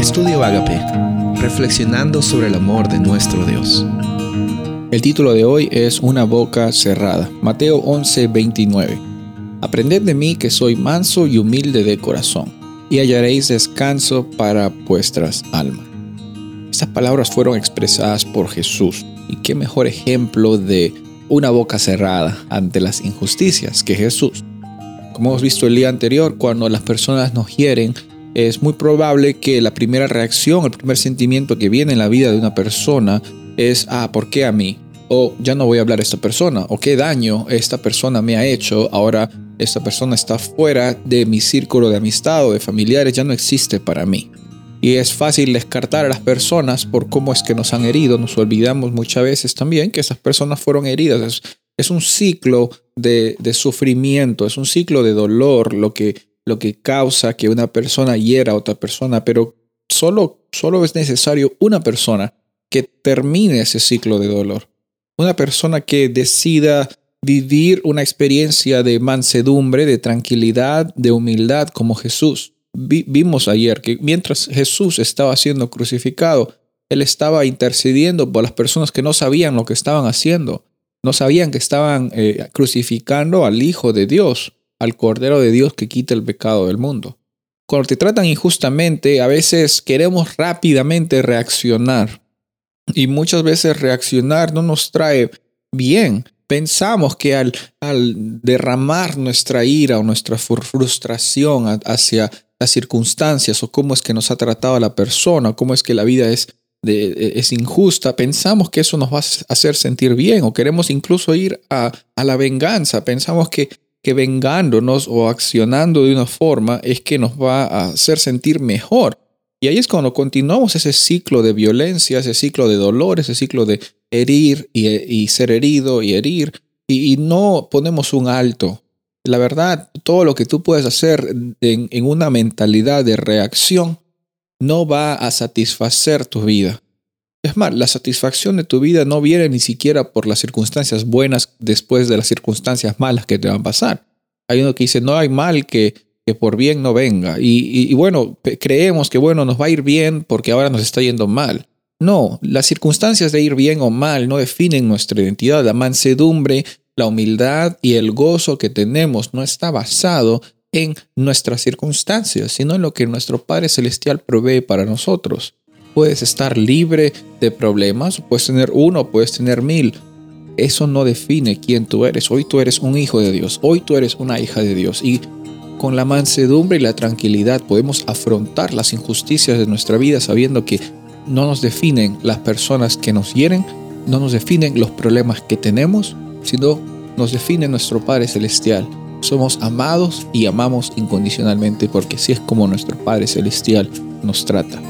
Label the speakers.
Speaker 1: Estudio Agape, reflexionando sobre el amor de nuestro Dios.
Speaker 2: El título de hoy es Una boca cerrada. Mateo 11:29. Aprended de mí que soy manso y humilde de corazón, y hallaréis descanso para vuestras almas. Estas palabras fueron expresadas por Jesús, y qué mejor ejemplo de una boca cerrada ante las injusticias que Jesús. Como hemos visto el día anterior, cuando las personas nos hieren, es muy probable que la primera reacción, el primer sentimiento que viene en la vida de una persona es, ah, ¿por qué a mí? O ya no voy a hablar a esta persona, o qué daño esta persona me ha hecho, ahora esta persona está fuera de mi círculo de amistad o de familiares, ya no existe para mí. Y es fácil descartar a las personas por cómo es que nos han herido, nos olvidamos muchas veces también que esas personas fueron heridas. Es, un ciclo de, de sufrimiento, es un ciclo de dolor lo que lo que causa que una persona hiera a otra persona, pero solo, solo es necesario una persona que termine ese ciclo de dolor. Una persona que decida vivir una experiencia de mansedumbre, de tranquilidad, de humildad como Jesús. vimos ayer que mientras Jesús estaba siendo crucificado, Él estaba intercediendo por las personas que no sabían lo que estaban haciendo, no sabían que estaban eh, crucificando al Hijo de Dios al Cordero de Dios que quita el pecado del mundo. Cuando te tratan injustamente, a veces queremos rápidamente reaccionar. Y muchas veces reaccionar no nos trae bien. Pensamos que al, derramar nuestra ira o nuestra frustración hacia las circunstancias o cómo es que nos ha tratado la persona, cómo es que la vida es, de, es injusta, pensamos que eso nos va a hacer sentir bien o queremos incluso ir a, a la venganza. Pensamos que que vengándonos o accionando de una forma es que nos va a hacer sentir mejor. Y ahí es cuando continuamos ese ciclo de violencia, ese ciclo de dolor, ese ciclo de herir y, ser herido y herir, y, no ponemos un alto. La verdad, todo lo que tú puedes hacer en, una mentalidad de reacción no va a satisfacer tu vida. Es más, la satisfacción de tu vida no viene ni siquiera por las circunstancias buenas después de las circunstancias malas que te van a pasar. Hay uno que dice, no hay mal que, que por bien no venga. Y, bueno, creemos que bueno, nos va a ir bien porque ahora nos está yendo mal. No, las circunstancias de ir bien o mal no definen nuestra identidad. La mansedumbre, la humildad y el gozo que tenemos no está basado en nuestras circunstancias, sino en lo que nuestro Padre Celestial provee para nosotros. Puedes estar libre de problemas, puedes tener uno, puedes tener mil. Eso no define quién tú eres. Hoy tú eres un hijo de Dios, hoy tú eres una hija de Dios. Y con la mansedumbre y la tranquilidad podemos afrontar las injusticias de nuestra vida sabiendo que no nos definen las personas que nos hieren, no nos definen los problemas que tenemos, sino nos define nuestro Padre Celestial. Somos amados y amamos incondicionalmente porque así es como nuestro Padre Celestial nos trata.